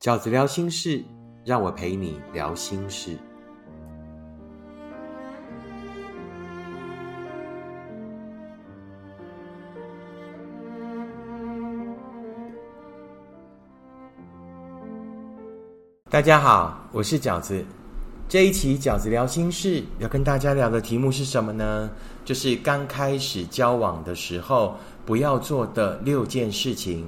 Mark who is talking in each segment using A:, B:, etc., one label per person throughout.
A: 饺子聊心事，让我陪你聊心事。大家好，我是饺子。这一期饺子聊心事要跟大家聊的题目是什么呢？就是刚开始交往的时候不要做的六件事情。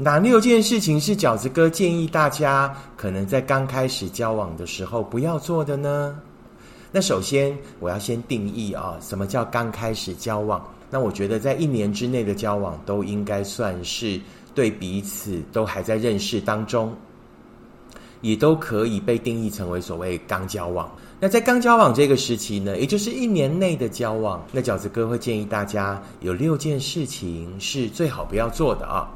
A: 哪六件事情是饺子哥建议大家可能在刚开始交往的时候不要做的呢？那首先我要先定义啊，什么叫刚开始交往？那我觉得在一年之内的交往都应该算是对彼此都还在认识当中。也都可以被定义成为所谓刚交往。那在刚交往这个时期呢，也就是一年内的交往，那饺子哥会建议大家有六件事情是最好不要做的啊。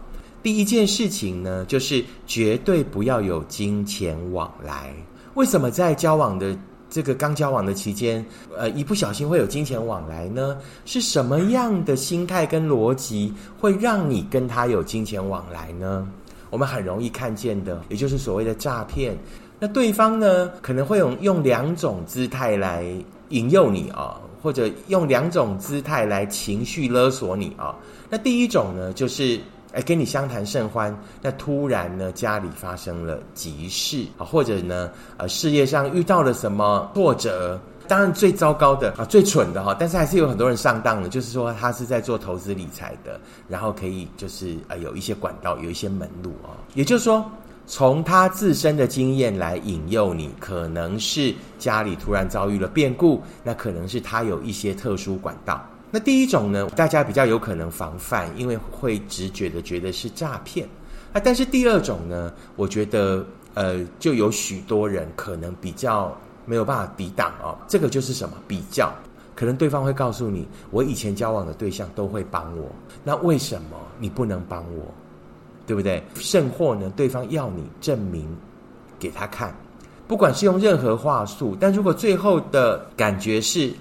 A: 第一件事情呢，就是绝对不要有金钱往来。为什么在交往的这个刚交往的期间，呃，一不小心会有金钱往来呢？是什么样的心态跟逻辑会让你跟他有金钱往来呢？我们很容易看见的，也就是所谓的诈骗。那对方呢，可能会用用两种姿态来引诱你啊，或者用两种姿态来情绪勒索你啊。那第一种呢，就是哎跟你相谈甚欢，那突然呢家里发生了急事啊，或者呢呃事业上遇到了什么挫折。当然，最糟糕的啊，最蠢的哈，但是还是有很多人上当的，就是说他是在做投资理财的，然后可以就是呃有一些管道，有一些门路啊，也就是说，从他自身的经验来引诱你，可能是家里突然遭遇了变故，那可能是他有一些特殊管道。那第一种呢，大家比较有可能防范，因为会直觉的觉得是诈骗啊。但是第二种呢，我觉得呃，就有许多人可能比较。没有办法抵挡哦，这个就是什么比较？可能对方会告诉你，我以前交往的对象都会帮我，那为什么你不能帮我？对不对？甚或呢，对方要你证明给他看，不管是用任何话术，但如果最后的感觉是，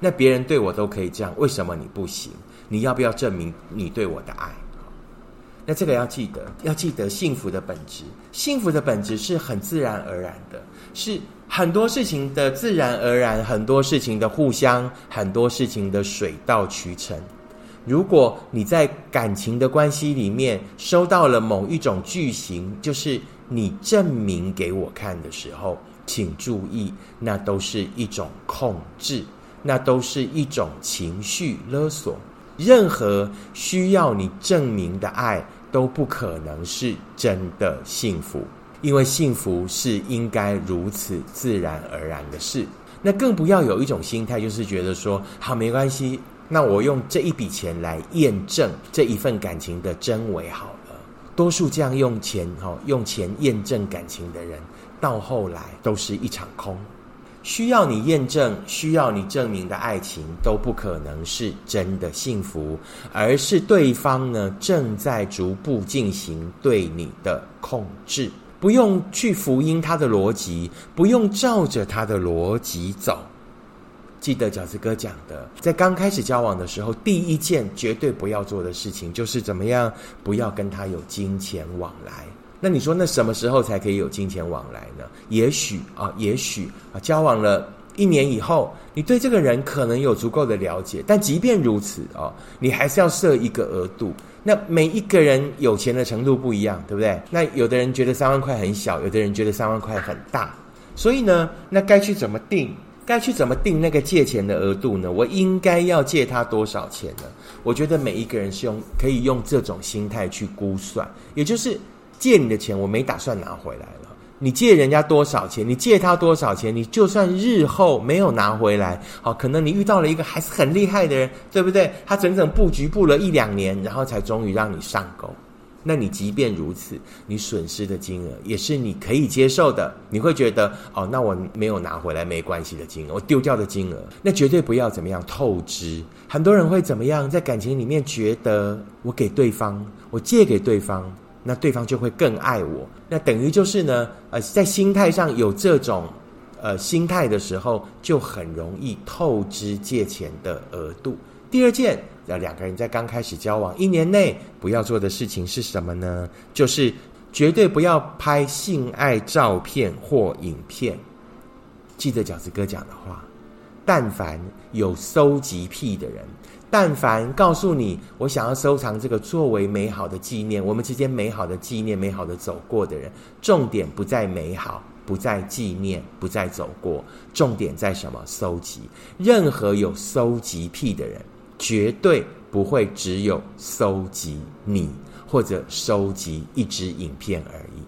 A: 那别人对我都可以这样，为什么你不行？你要不要证明你对我的爱？那这个要记得，要记得幸福的本质，幸福的本质是很自然而然的，是。很多事情的自然而然，很多事情的互相，很多事情的水到渠成。如果你在感情的关系里面收到了某一种句型，就是你证明给我看的时候，请注意，那都是一种控制，那都是一种情绪勒索。任何需要你证明的爱，都不可能是真的幸福。因为幸福是应该如此自然而然的事，那更不要有一种心态，就是觉得说好没关系，那我用这一笔钱来验证这一份感情的真伪好了。多数这样用钱哈用钱验证感情的人，到后来都是一场空。需要你验证、需要你证明的爱情，都不可能是真的幸福，而是对方呢正在逐步进行对你的控制。不用去福音他的逻辑，不用照着他的逻辑走。记得饺子哥讲的，在刚开始交往的时候，第一件绝对不要做的事情就是怎么样，不要跟他有金钱往来。那你说，那什么时候才可以有金钱往来呢？也许啊，也许啊，交往了一年以后，你对这个人可能有足够的了解，但即便如此啊，你还是要设一个额度。那每一个人有钱的程度不一样，对不对？那有的人觉得三万块很小，有的人觉得三万块很大，所以呢，那该去怎么定？该去怎么定那个借钱的额度呢？我应该要借他多少钱呢？我觉得每一个人是用可以用这种心态去估算，也就是借你的钱，我没打算拿回来了。你借人家多少钱？你借他多少钱？你就算日后没有拿回来，好，可能你遇到了一个还是很厉害的人，对不对？他整整布局布了一两年，然后才终于让你上钩。那你即便如此，你损失的金额也是你可以接受的。你会觉得，哦，那我没有拿回来没关系的金额，我丢掉的金额，那绝对不要怎么样透支。很多人会怎么样，在感情里面觉得，我给对方，我借给对方。那对方就会更爱我，那等于就是呢，呃，在心态上有这种呃心态的时候，就很容易透支借钱的额度。第二件，呃，两个人在刚开始交往一年内不要做的事情是什么呢？就是绝对不要拍性爱照片或影片。记得饺子哥讲的话，但凡有收集癖的人，但凡告诉你我想要收藏这个作为美好的纪念，我们之间美好的纪念、美好的走过的人，重点不在美好。不在纪念，不再走过，重点在什么？收集。任何有收集癖的人，绝对不会只有收集你，或者收集一支影片而已。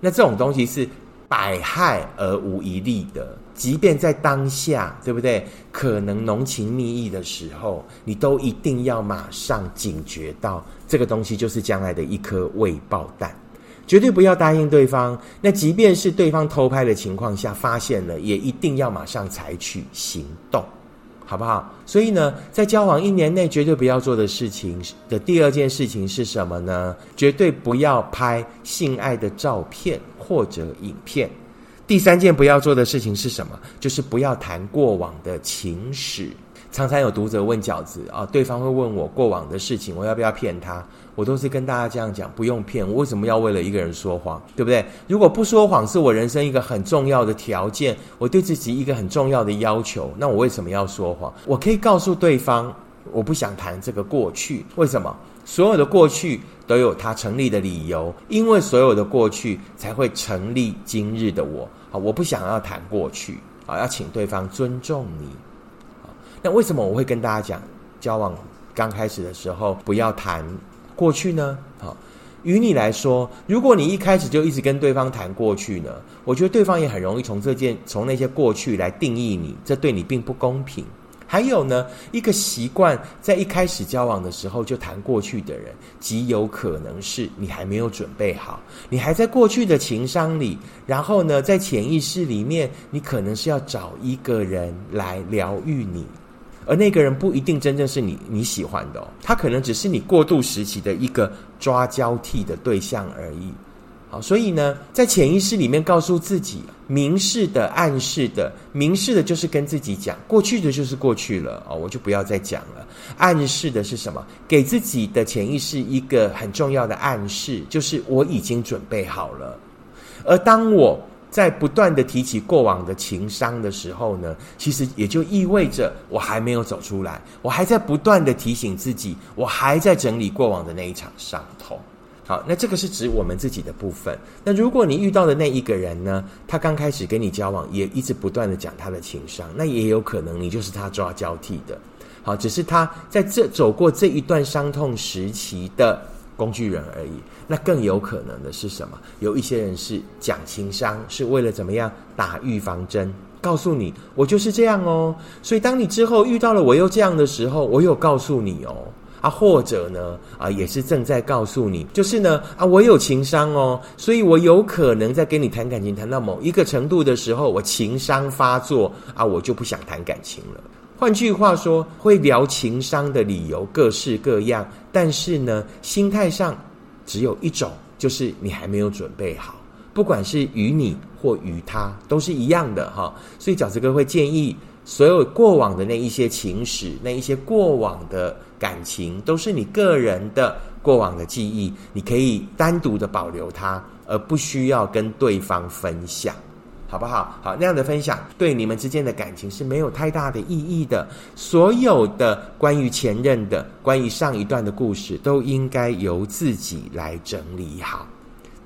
A: 那这种东西是百害而无一利的。即便在当下，对不对？可能浓情蜜意的时候，你都一定要马上警觉到，这个东西就是将来的一颗未爆弹。绝对不要答应对方。那即便是对方偷拍的情况下发现了，也一定要马上采取行动，好不好？所以呢，在交往一年内绝对不要做的事情的第二件事情是什么呢？绝对不要拍性爱的照片或者影片。第三件不要做的事情是什么？就是不要谈过往的情史。常常有读者问饺子啊，对方会问我过往的事情，我要不要骗他？我都是跟大家这样讲，不用骗我。为什么要为了一个人说谎？对不对？如果不说谎是我人生一个很重要的条件，我对自己一个很重要的要求，那我为什么要说谎？我可以告诉对方，我不想谈这个过去。为什么？所有的过去都有它成立的理由，因为所有的过去才会成立今日的我。啊，我不想要谈过去啊，要请对方尊重你。啊，那为什么我会跟大家讲，交往刚开始的时候不要谈？过去呢？好，于你来说，如果你一开始就一直跟对方谈过去呢，我觉得对方也很容易从这件、从那些过去来定义你，这对你并不公平。还有呢，一个习惯在一开始交往的时候就谈过去的人，极有可能是你还没有准备好，你还在过去的情商里，然后呢，在潜意识里面，你可能是要找一个人来疗愈你。而那个人不一定真正是你你喜欢的哦，他可能只是你过渡时期的一个抓交替的对象而已。好，所以呢，在潜意识里面告诉自己，明示的、暗示的，明示的就是跟自己讲，过去的就是过去了哦，我就不要再讲了。暗示的是什么？给自己的潜意识一个很重要的暗示，就是我已经准备好了。而当我在不断的提起过往的情伤的时候呢，其实也就意味着我还没有走出来，我还在不断的提醒自己，我还在整理过往的那一场伤痛。好，那这个是指我们自己的部分。那如果你遇到的那一个人呢，他刚开始跟你交往，也一直不断的讲他的情商，那也有可能你就是他抓交替的。好，只是他在这走过这一段伤痛时期的。工具人而已，那更有可能的是什么？有一些人是讲情商，是为了怎么样打预防针，告诉你我就是这样哦。所以当你之后遇到了我又这样的时候，我有告诉你哦啊，或者呢啊，也是正在告诉你，就是呢啊，我有情商哦，所以我有可能在跟你谈感情谈到某一个程度的时候，我情商发作啊，我就不想谈感情了。换句话说，会聊情商的理由各式各样，但是呢，心态上只有一种，就是你还没有准备好。不管是与你或与他，都是一样的哈。所以饺子哥会建议，所有过往的那一些情史，那一些过往的感情，都是你个人的过往的记忆，你可以单独的保留它，而不需要跟对方分享。好不好？好，那样的分享对你们之间的感情是没有太大的意义的。所有的关于前任的、关于上一段的故事，都应该由自己来整理好。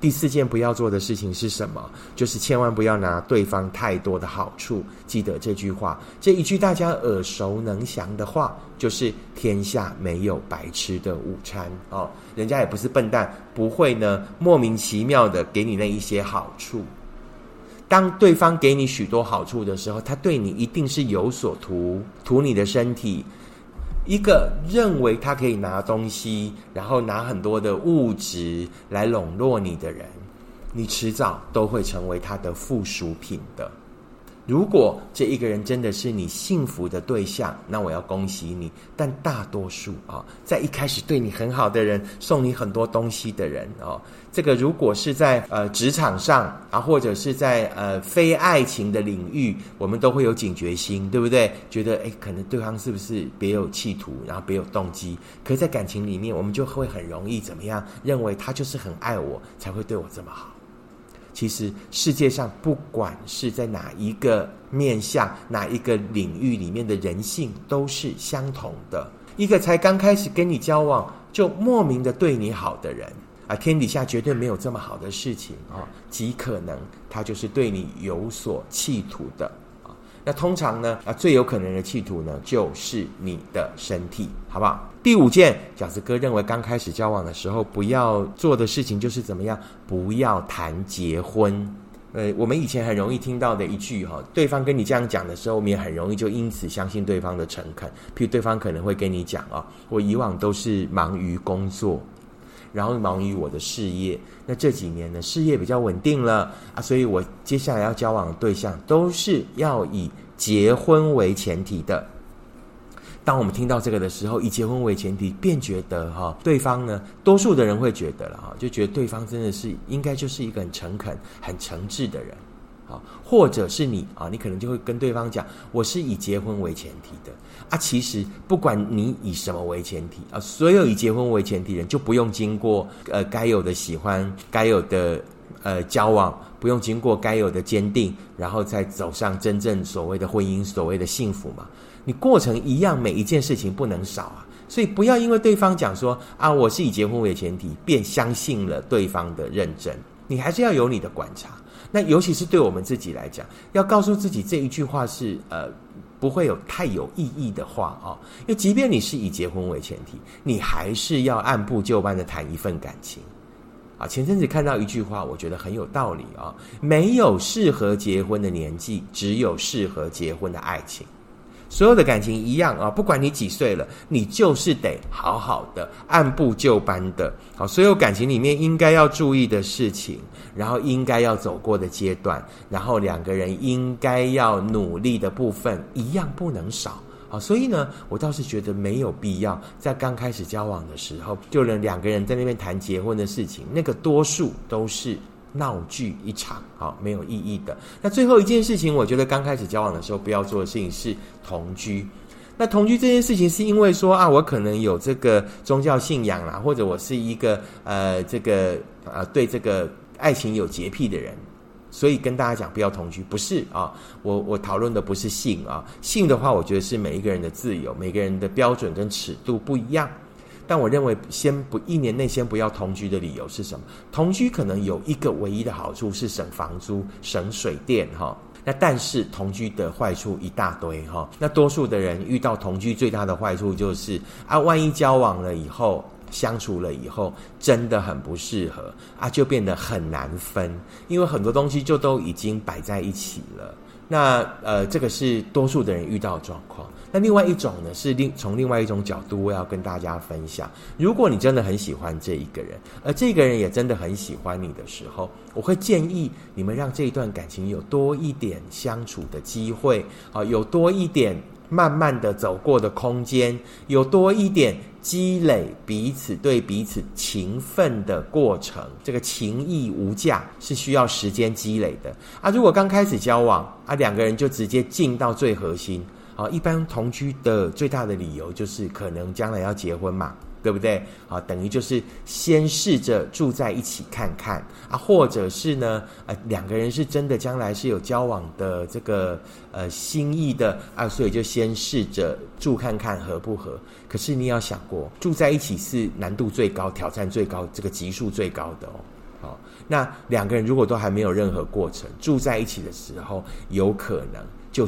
A: 第四件不要做的事情是什么？就是千万不要拿对方太多的好处。记得这句话，这一句大家耳熟能详的话，就是“天下没有白吃的午餐”。哦，人家也不是笨蛋，不会呢莫名其妙的给你那一些好处。当对方给你许多好处的时候，他对你一定是有所图，图你的身体。一个认为他可以拿东西，然后拿很多的物质来笼络你的人，你迟早都会成为他的附属品的。如果这一个人真的是你幸福的对象，那我要恭喜你。但大多数啊，在一开始对你很好的人，送你很多东西的人哦，这个如果是在呃职场上啊，或者是在呃非爱情的领域，我们都会有警觉心，对不对？觉得诶，可能对方是不是别有企图，然后别有动机？可在感情里面，我们就会很容易怎么样？认为他就是很爱我，才会对我这么好。其实世界上不管是在哪一个面向、哪一个领域里面的人性，都是相同的。一个才刚开始跟你交往就莫名的对你好的人啊，天底下绝对没有这么好的事情啊，极可能他就是对你有所企图的。那通常呢，啊，最有可能的企图呢，就是你的身体，好不好？第五件，饺子哥认为刚开始交往的时候不要做的事情就是怎么样？不要谈结婚。呃，我们以前很容易听到的一句哈，对方跟你这样讲的时候，我们也很容易就因此相信对方的诚恳。譬如对方可能会跟你讲啊，我以往都是忙于工作，然后忙于我的事业。那这几年呢，事业比较稳定了啊，所以我接下来要交往的对象都是要以结婚为前提的。当我们听到这个的时候，以结婚为前提，便觉得哈，对方呢，多数的人会觉得了哈，就觉得对方真的是应该就是一个很诚恳、很诚挚的人，啊，或者是你啊，你可能就会跟对方讲，我是以结婚为前提的。啊，其实不管你以什么为前提啊，所有以结婚为前提人就不用经过呃该有的喜欢、该有的呃交往，不用经过该有的坚定，然后再走上真正所谓的婚姻、所谓的幸福嘛。你过程一样，每一件事情不能少啊。所以不要因为对方讲说啊，我是以结婚为前提，便相信了对方的认真。你还是要有你的观察。那尤其是对我们自己来讲，要告诉自己这一句话是呃。不会有太有意义的话啊，因为即便你是以结婚为前提，你还是要按部就班的谈一份感情啊。前阵子看到一句话，我觉得很有道理啊，没有适合结婚的年纪，只有适合结婚的爱情。所有的感情一样啊，不管你几岁了，你就是得好好的按部就班的。好，所有感情里面应该要注意的事情，然后应该要走过的阶段，然后两个人应该要努力的部分，一样不能少。好，所以呢，我倒是觉得没有必要在刚开始交往的时候，就能两个人在那边谈结婚的事情，那个多数都是。闹剧一场，好没有意义的。那最后一件事情，我觉得刚开始交往的时候不要做的事情是同居。那同居这件事情，是因为说啊，我可能有这个宗教信仰啦，或者我是一个呃这个呃对这个爱情有洁癖的人，所以跟大家讲不要同居。不是啊，我我讨论的不是性啊，性的话，我觉得是每一个人的自由，每个人的标准跟尺度不一样。但我认为，先不一年内先不要同居的理由是什么？同居可能有一个唯一的好处是省房租、省水电，哈。那但是同居的坏处一大堆，哈。那多数的人遇到同居最大的坏处就是啊，万一交往了以后、相处了以后，真的很不适合啊，就变得很难分，因为很多东西就都已经摆在一起了。那呃，这个是多数的人遇到状况。那另外一种呢，是另从另外一种角度，我要跟大家分享。如果你真的很喜欢这一个人，而这个人也真的很喜欢你的时候，我会建议你们让这一段感情有多一点相处的机会，啊，有多一点慢慢的走过的空间，有多一点积累彼此对彼此情分的过程。这个情义无价，是需要时间积累的啊。如果刚开始交往啊，两个人就直接进到最核心。啊，一般同居的最大的理由就是可能将来要结婚嘛，对不对？啊，等于就是先试着住在一起看看啊，或者是呢，呃，两个人是真的将来是有交往的这个呃心意的啊，所以就先试着住看看合不合。可是你要想过，住在一起是难度最高、挑战最高、这个级数最高的哦。好，那两个人如果都还没有任何过程，住在一起的时候，有可能就。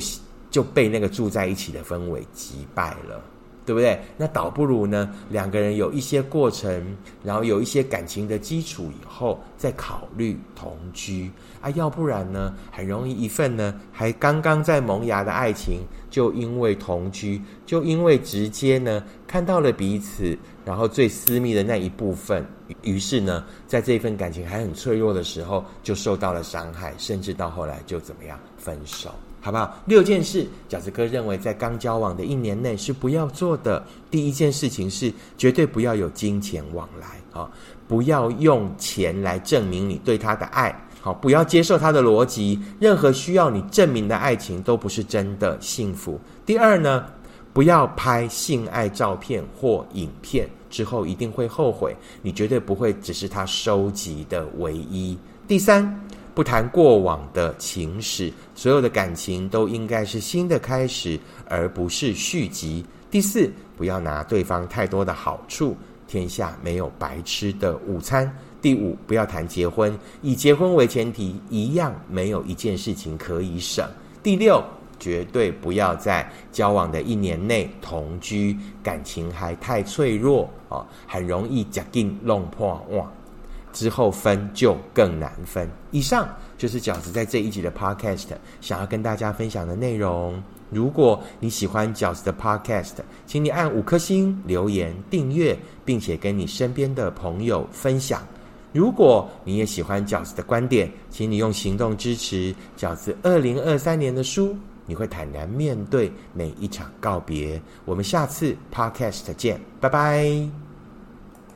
A: 就被那个住在一起的氛围击败了，对不对？那倒不如呢，两个人有一些过程，然后有一些感情的基础以后，再考虑同居啊。要不然呢，很容易一份呢还刚刚在萌芽的爱情，就因为同居，就因为直接呢看到了彼此，然后最私密的那一部分，于是呢，在这份感情还很脆弱的时候，就受到了伤害，甚至到后来就怎么样分手。好不好？六件事，饺子哥认为在刚交往的一年内是不要做的。第一件事情是绝对不要有金钱往来啊，不要用钱来证明你对他的爱，好，不要接受他的逻辑，任何需要你证明的爱情都不是真的幸福。第二呢？不要拍性爱照片或影片，之后一定会后悔。你绝对不会只是他收集的唯一。第三，不谈过往的情史，所有的感情都应该是新的开始，而不是续集。第四，不要拿对方太多的好处，天下没有白吃的午餐。第五，不要谈结婚，以结婚为前提，一样没有一件事情可以省。第六。绝对不要在交往的一年内同居，感情还太脆弱啊，很容易夹进弄破哇，之后分就更难分。以上就是饺子在这一集的 Podcast 想要跟大家分享的内容。如果你喜欢饺子的 Podcast，请你按五颗星、留言、订阅，并且跟你身边的朋友分享。如果你也喜欢饺子的观点，请你用行动支持饺子二零二三年的书。你会坦然面对每一场告别。我们下次 Podcast 见，拜拜。